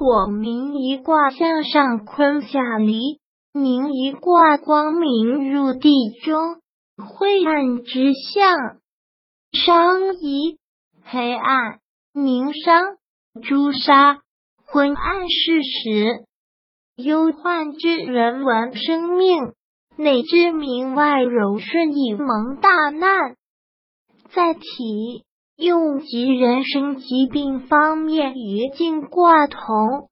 火明一卦向上坤下离，明一卦光明入地中，晦暗之象，商夷黑暗，明商朱砂，昏暗事实，忧患之人闻生命，内之明外柔顺以蒙大难。再提用及人身疾病方面与进卦同。